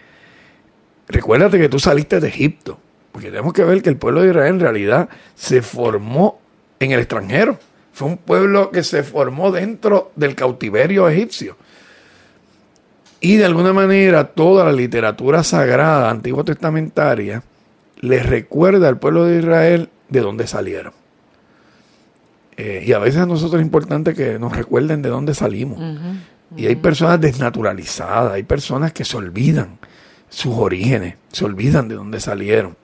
Speaker 3: Recuérdate que tú saliste de Egipto. Porque tenemos que ver que el pueblo de Israel en realidad se formó en el extranjero. Fue un pueblo que se formó dentro del cautiverio egipcio. Y de alguna manera toda la literatura sagrada antigua testamentaria les recuerda al pueblo de Israel de dónde salieron. Eh, y a veces a nosotros es importante que nos recuerden de dónde salimos. Y hay personas desnaturalizadas, hay personas que se olvidan sus orígenes, se olvidan de dónde salieron.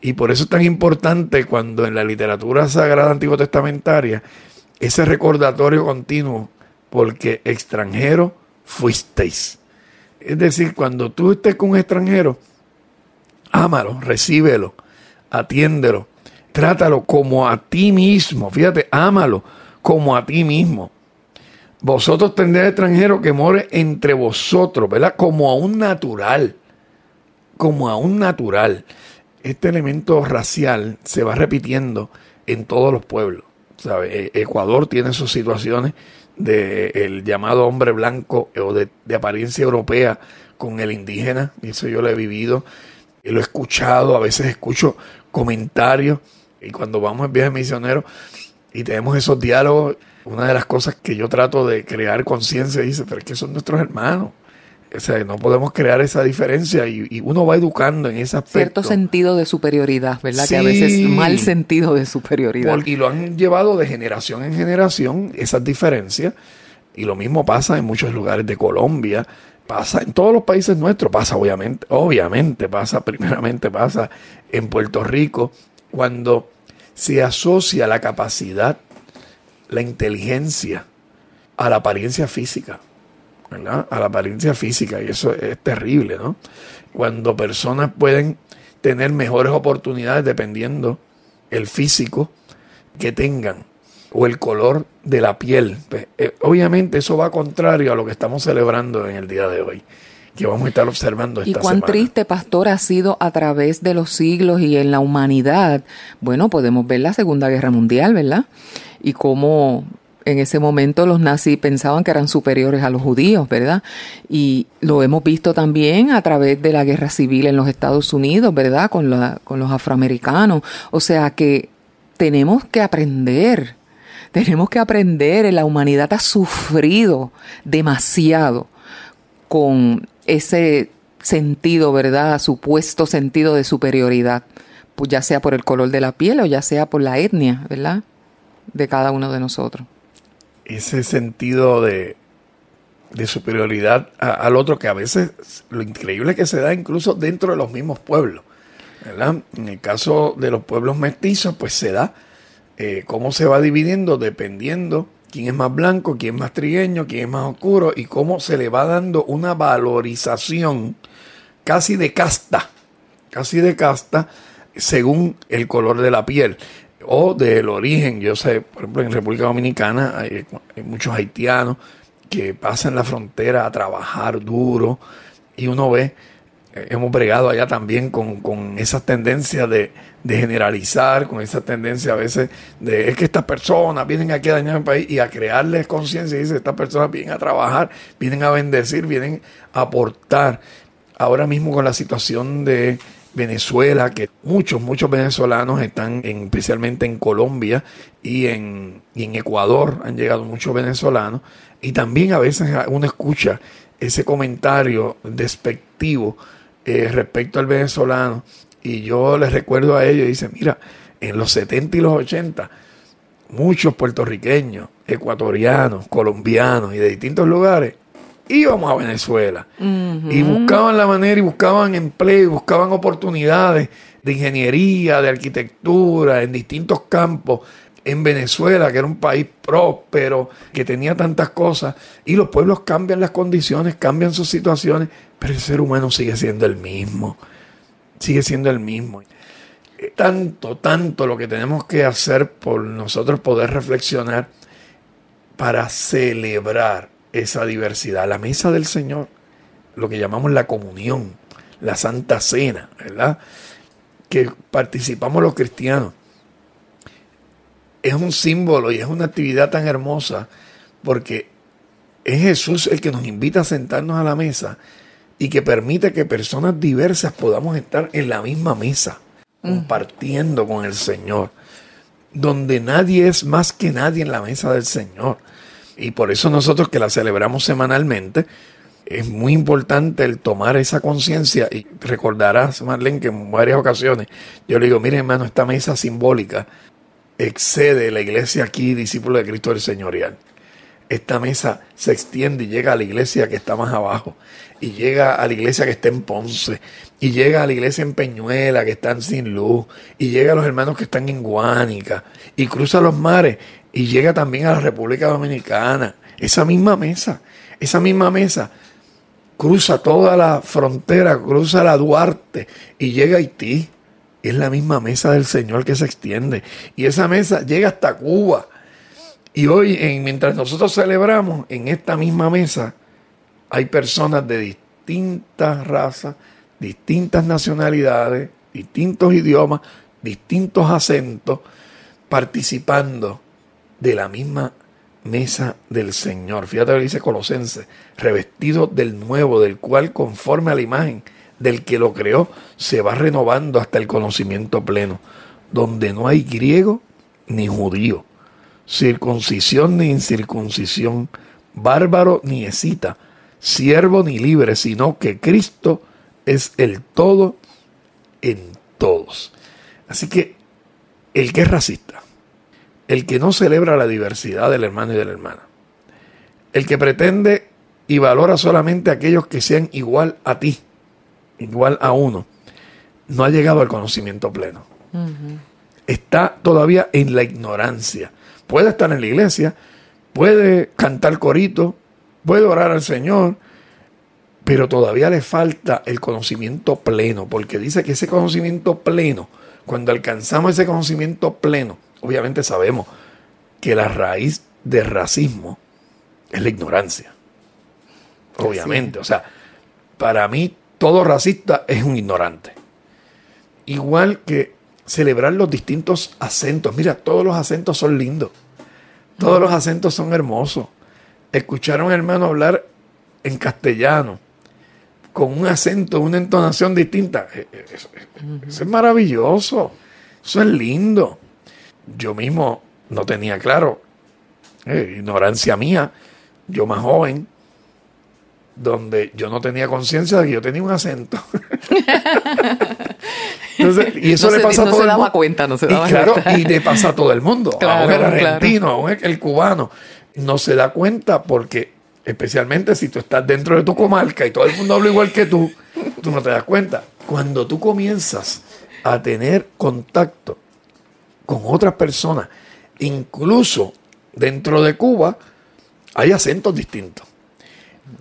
Speaker 3: Y por eso es tan importante cuando en la literatura sagrada antigua testamentaria ese recordatorio continuo, porque extranjero fuisteis. Es decir, cuando tú estés con un extranjero, ámalo, recíbelo, atiéndelo, trátalo como a ti mismo. Fíjate, ámalo como a ti mismo. Vosotros tendréis extranjero que more entre vosotros, ¿verdad? Como a un natural. Como a un natural. Este elemento racial se va repitiendo en todos los pueblos. E, Ecuador tiene sus situaciones del el llamado hombre blanco o de, apariencia europea con el indígena, eso yo lo he vivido, lo he escuchado, a veces escucho comentarios, y cuando vamos en viaje misionero y tenemos esos diálogos, una de las cosas que yo trato de crear conciencia dice, pero es que son nuestros hermanos. O sea, no podemos crear esa diferencia y, uno va educando en ese aspecto.
Speaker 2: Cierto sentido de superioridad, ¿verdad? Que a veces mal sentido de superioridad.
Speaker 3: y lo han llevado de generación en generación, esas diferencias. Y lo mismo pasa en muchos lugares de Colombia, pasa en todos los países nuestros, pasa obviamente, obviamente pasa, primeramente pasa en Puerto Rico, cuando se asocia la capacidad, la inteligencia a la apariencia física a la apariencia física y eso es terrible, ¿no? Cuando personas pueden tener mejores oportunidades dependiendo el físico que tengan o el color de la piel. Pues, eh, obviamente eso va contrario a lo que estamos celebrando en el día de hoy, que vamos a estar observando esta
Speaker 2: Y cuán triste, pastor, ha sido a través de los siglos y en la humanidad. Bueno, podemos ver la Segunda Guerra Mundial, ¿verdad? Y cómo en ese momento los nazis pensaban que eran superiores a los judíos, ¿verdad? Y lo hemos visto también a través de la guerra civil en los Estados Unidos, ¿verdad? Con, la, con los afroamericanos. O sea que tenemos que aprender, tenemos que aprender, la humanidad ha sufrido demasiado con ese sentido, ¿verdad? Supuesto sentido de superioridad, pues ya sea por el color de la piel o ya sea por la etnia, ¿verdad? De cada uno de nosotros
Speaker 3: ese sentido de, superioridad al otro que a veces lo increíble que se da incluso dentro de los mismos pueblos. ¿verdad? En el caso de los pueblos mestizos, pues se da eh, cómo se va dividiendo dependiendo quién es más blanco, quién es más trigueño, quién es más oscuro y cómo se le va dando una valorización casi de casta, casi de casta según el color de la piel o del origen. Yo sé, por ejemplo, en República Dominicana hay, muchos haitianos que pasan la frontera a trabajar duro y uno ve, hemos bregado allá también con, con esas tendencias de, generalizar, con esa tendencia a veces de es que estas personas vienen aquí a dañar el país y a crearles conciencia y dice, estas personas vienen a trabajar, vienen a bendecir, vienen a aportar. Ahora mismo con la situación de Venezuela, que muchos, muchos venezolanos están especialmente en Colombia y en, en Ecuador, han llegado muchos venezolanos, y también a veces uno escucha ese comentario despectivo eh, respecto al venezolano, y yo les recuerdo a ellos, y dice, mira, en los 70 y los 80, muchos puertorriqueños, ecuatorianos, colombianos y de distintos lugares íbamos a Venezuela. Y buscaban la manera y buscaban empleo y buscaban oportunidades de ingeniería, de arquitectura, en distintos campos en Venezuela, que era un país próspero, que tenía tantas cosas, y los pueblos cambian las condiciones, cambian sus situaciones, pero el ser humano sigue siendo el mismo, sigue siendo el mismo. Tanto, tanto lo que tenemos que hacer por nosotros poder reflexionar para celebrar esa diversidad. La mesa del Señor, lo que llamamos la comunión, la Santa Cena, ¿verdad? Que participamos los cristianos. Es un símbolo y es una actividad tan hermosa porque es Jesús el que nos invita a sentarnos a la mesa y que permite que personas diversas podamos estar en la misma mesa, compartiendo con el Señor, donde nadie es más que nadie en la mesa del Señor. Y por eso nosotros que la celebramos semanalmente, es muy importante el tomar esa conciencia y recordarás, Marlene, que en varias ocasiones yo le digo, mire hermano, esta mesa simbólica excede la iglesia aquí, discípulo de Cristo del Señorial. Esta mesa se extiende y llega a la iglesia que está más abajo, y llega a la iglesia que está en Ponce, y llega a la iglesia en Peñuela que están sin luz, y llega a los hermanos que están en Guánica, y cruza los mares y llega también a la República Dominicana. Esa misma mesa, esa misma mesa cruza toda la frontera, cruza la Duarte y llega a Haití. Es la misma mesa del Señor que se extiende. Y esa mesa llega hasta Cuba. Y hoy, en, mientras nosotros celebramos, en esta misma mesa hay personas de distintas razas, distintas nacionalidades, distintos idiomas, distintos acentos, participando de la misma mesa del Señor. Fíjate lo que dice Colosense, revestido del nuevo, del cual conforme a la imagen del que lo creó, se va renovando hasta el conocimiento pleno, donde no hay griego ni judío, circuncisión ni incircuncisión, bárbaro ni escita, siervo ni libre, sino que Cristo es el todo en todos. Así que el que es racista, el que no celebra la diversidad del hermano y de la hermana, el que pretende y valora solamente a aquellos que sean igual a ti, igual a uno, no ha llegado al conocimiento pleno. Está todavía en la ignorancia. Puede estar en la iglesia, puede cantar corito, puede orar al Señor, pero todavía le falta el conocimiento pleno, porque dice que ese conocimiento pleno, cuando alcanzamos ese conocimiento pleno, obviamente sabemos que la raíz del racismo es la ignorancia. Obviamente, o sea, para mí todo racista es un ignorante. Igual que celebrar los distintos acentos. Mira, todos los acentos son lindos. Todos los acentos son hermosos. Escuchar a un hermano hablar en castellano con un acento, una entonación distinta. Eh, eh, eso es maravilloso. Eso es lindo yo mismo no tenía claro, eh, ignorancia mía, yo más joven, donde yo no tenía conciencia de que yo tenía un acento. y eso le pasa a todo
Speaker 2: se
Speaker 3: daba
Speaker 2: cuenta, no se daba
Speaker 3: y claro, y le pasa a todo el mundo, a el argentino, el cubano, no se da cuenta porque especialmente si tú estás dentro de tu comarca y todo el mundo habla igual que tú, tú no te das cuenta. Cuando tú comienzas a tener contacto con otras personas. Incluso dentro de Cuba hay acentos distintos.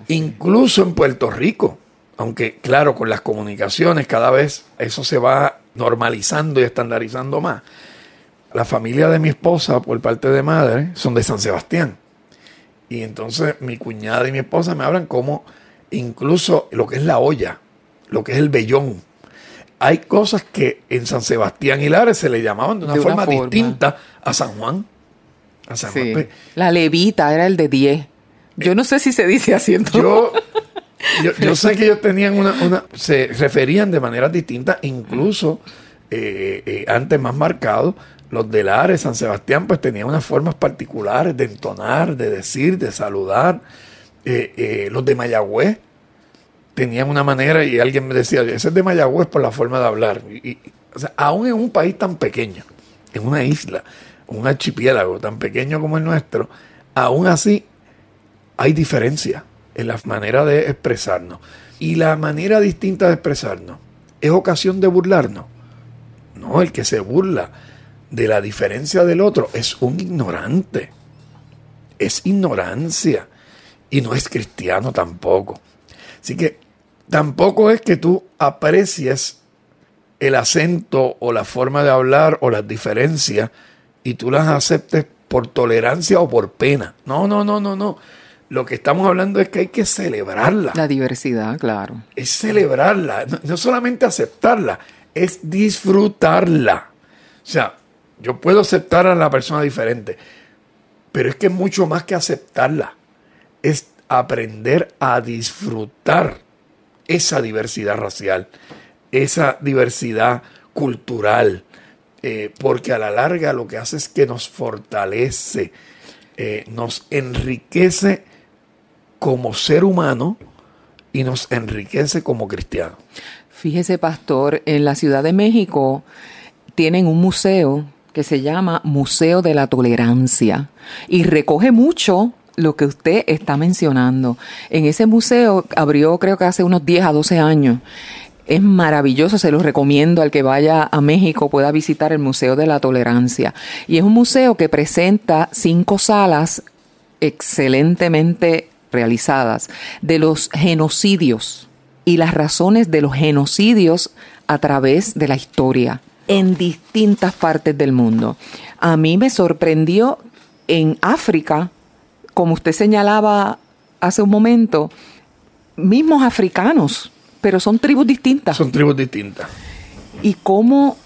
Speaker 3: Incluso en Puerto Rico, aunque claro, con las comunicaciones cada vez eso se va normalizando y estandarizando más. La familia de mi esposa, por parte de madre, son de San Sebastián. Y entonces mi cuñada y mi esposa me hablan como incluso lo que es la olla, lo que es el vellón. Hay cosas que en San Sebastián y Lares se le llamaban de una, forma, distinta a San Juan. A San
Speaker 2: Juan. La levita era el de 10. Yo no sé si se dice así
Speaker 3: Yo, yo, sé que ellos tenían una, se referían de manera distinta, incluso eh, eh, antes más marcado, los de Lares, San Sebastián, pues tenían unas formas particulares de entonar, de decir, de saludar. Eh, los de Mayagüez tenían una manera y alguien me decía, ese es de Mayagüez por la forma de hablar. Y, o sea, aún en un país tan pequeño, en una isla, un archipiélago tan pequeño como el nuestro, aún así hay diferencia en la manera de expresarnos. Y la manera distinta de expresarnos es ocasión de burlarnos. No, el que se burla de la diferencia del otro es un ignorante. Es ignorancia. Y no es cristiano tampoco. Así que tampoco es que tú aprecies el acento o la forma de hablar o las diferencias y tú las aceptes por tolerancia o por pena. No, no, no, no, no. Lo que estamos hablando es que hay que celebrarla.
Speaker 2: La diversidad, claro.
Speaker 3: Es celebrarla, no, solamente aceptarla, es disfrutarla. O sea, yo puedo aceptar a la persona diferente, pero es que es mucho más que aceptarla. Es aprender a disfrutar esa diversidad racial, esa diversidad cultural, eh, porque a la larga lo que hace es que nos fortalece, eh, nos enriquece como ser humano y nos enriquece como cristiano.
Speaker 2: Fíjese, pastor, en la Ciudad de México tienen un museo que se llama Museo de la Tolerancia y recoge mucho lo que usted está mencionando. En ese museo abrió creo que hace unos 10 a 12 años. Es maravilloso, se lo recomiendo al que vaya a México pueda visitar el Museo de la Tolerancia. Y es un museo que presenta cinco salas excelentemente realizadas de los genocidios y las razones de los genocidios a través de la historia en distintas partes del mundo. A mí me sorprendió en África, como usted señalaba hace un momento, mismos africanos, pero son tribus distintas.
Speaker 3: Son tribus distintas.
Speaker 2: Y cómo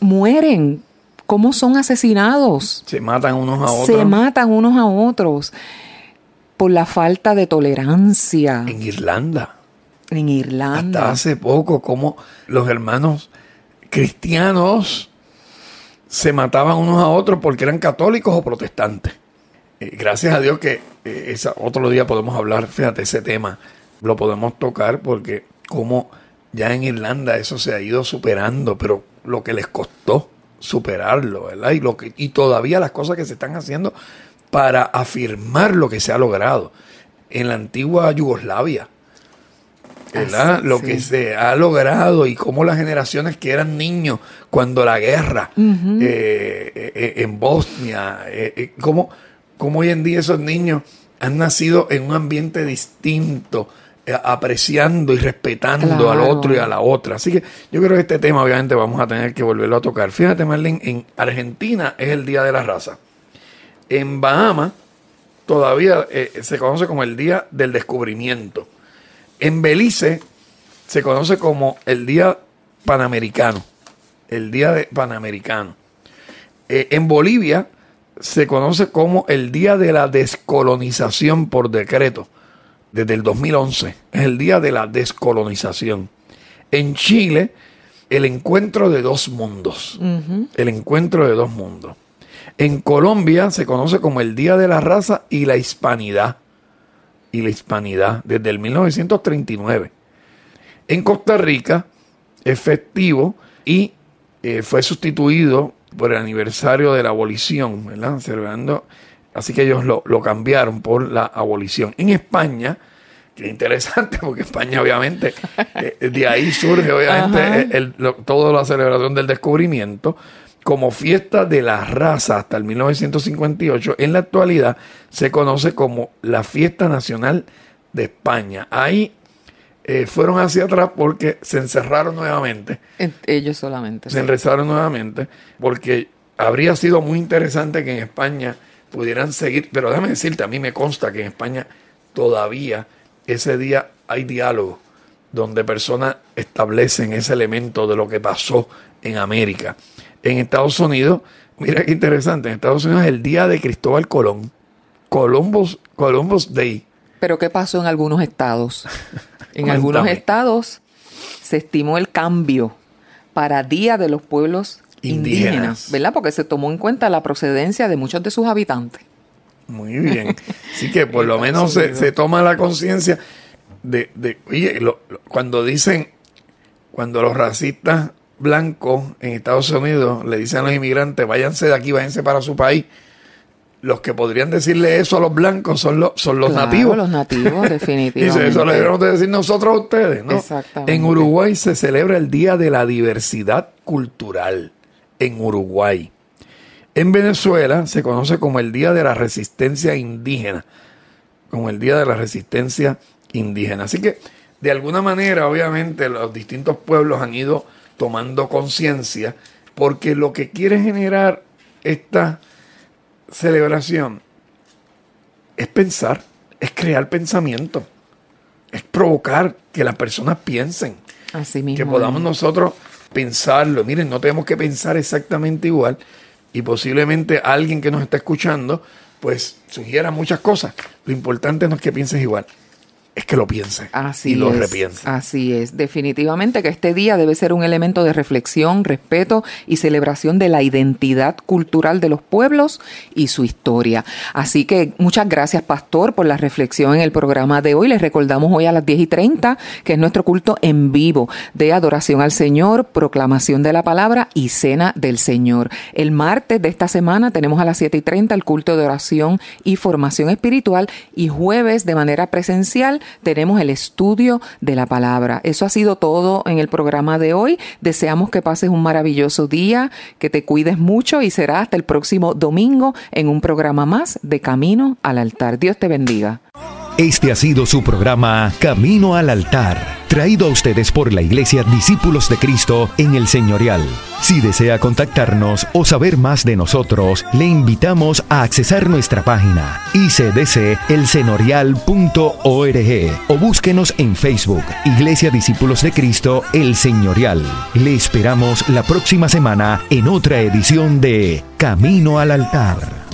Speaker 2: mueren, cómo son asesinados.
Speaker 3: Se matan unos a otros.
Speaker 2: Se matan unos a otros por la falta de tolerancia.
Speaker 3: En Irlanda.
Speaker 2: En Irlanda.
Speaker 3: Hasta hace poco, como los hermanos cristianos se mataban unos a otros porque eran católicos o protestantes. Eh, gracias a Dios que eh, otro día podemos hablar, fíjate, ese tema lo podemos tocar porque como ya en Irlanda eso se ha ido superando, pero lo que les costó superarlo, ¿verdad? Y, lo que, y todavía las cosas que se están haciendo para afirmar lo que se ha logrado en la antigua Yugoslavia. ¿verdad? lo que se ha logrado y cómo las generaciones que eran niños cuando la guerra eh, eh, en Bosnia, eh, cómo, hoy en día esos niños han nacido en un ambiente distinto, apreciando y respetando al otro y a la otra. Así que yo creo que este tema obviamente vamos a tener que volverlo a tocar. Fíjate, Marlene, en Argentina es el Día de la Raza. En Bahamas todavía eh, se conoce como el Día del Descubrimiento. En Belice se conoce como el Día Panamericano. El Día de Panamericano. Eh, en Bolivia se conoce como el Día de la Descolonización por decreto. Desde el 2011. Es el Día de la Descolonización. En Chile, el encuentro de dos mundos. El encuentro de dos mundos. En Colombia se conoce como el Día de la Raza y la Hispanidad. Y la Hispanidad, desde el 1939. En Costa Rica es festivo y eh, fue sustituido por el aniversario de la abolición, ¿verdad? así que ellos lo, lo cambiaron por la abolición. En España, que interesante, porque España obviamente, eh, de ahí surge obviamente el, toda la celebración del descubrimiento como fiesta de la raza hasta el 1958. En la actualidad se conoce como la fiesta nacional de España. Ahí eh, fueron hacia atrás porque se encerraron nuevamente.
Speaker 2: Ellos solamente.
Speaker 3: Se encerraron nuevamente porque habría sido muy interesante que en España pudieran seguir, pero déjame decirte, a mí me consta que en España todavía ese día hay diálogo donde personas establecen ese elemento de lo que pasó en América. En Estados Unidos, mira qué interesante, en Estados Unidos es el día de Cristóbal Colón, Columbus, Columbus Day.
Speaker 2: Pero ¿qué pasó en algunos estados? En algunos estados se estimó el cambio para Día de los Pueblos indígenas. indígenas, ¿verdad? Porque se tomó en cuenta la procedencia de muchos de sus habitantes.
Speaker 3: Muy bien. Así que por lo menos se, toma la conciencia de, de, oye, cuando dicen, cuando los racistas blancos en Estados Unidos le dicen a los inmigrantes, váyanse de aquí, váyanse para su país, los que podrían decirle eso a los blancos son los, son los nativos.
Speaker 2: Los nativos, definitivamente.
Speaker 3: Dice, eso le debemos de decir nosotros a ustedes, ¿no? Exactamente. En Uruguay se celebra el Día de la Diversidad Cultural. En Uruguay. En Venezuela se conoce como el Día de la Resistencia Indígena, como el Día de la Resistencia Indígena. Así que, de alguna manera, obviamente, los distintos pueblos han ido tomando conciencia, porque lo que quiere generar esta celebración es pensar, es crear pensamiento, es provocar que las personas piensen,
Speaker 2: Así mismo,
Speaker 3: que podamos nosotros pensarlo. Miren, no tenemos que pensar exactamente igual, y posiblemente alguien que nos está escuchando, pues sugiera muchas cosas. Lo importante no es que pienses igual, es que lo piense
Speaker 2: así
Speaker 3: y lo
Speaker 2: repiense. Así es, definitivamente que este día debe ser un elemento de reflexión, respeto y celebración de la identidad cultural de los pueblos y su historia. Así que muchas gracias, Pastor, por la reflexión en el programa de hoy. Les recordamos hoy a las 10 y 30 que es nuestro culto en vivo de adoración al Señor, proclamación de la palabra y cena del Señor. El martes de esta semana tenemos a las 7 y 30 el culto de oración y formación espiritual y jueves de manera presencial tenemos el estudio de la palabra. Eso ha sido todo en el programa de hoy. Deseamos que pases un maravilloso día, que te cuides mucho y será hasta el próximo domingo en un programa más de Camino al altar. Dios te bendiga.
Speaker 1: Este ha sido su programa Camino al altar, traído a ustedes por la Iglesia Discípulos de Cristo en el Señorial. Si desea contactarnos o saber más de nosotros, le invitamos a accesar nuestra página icdcelsenorial.org o búsquenos en Facebook, Iglesia Discípulos de Cristo El Señorial. Le esperamos la próxima semana en otra edición de Camino al altar.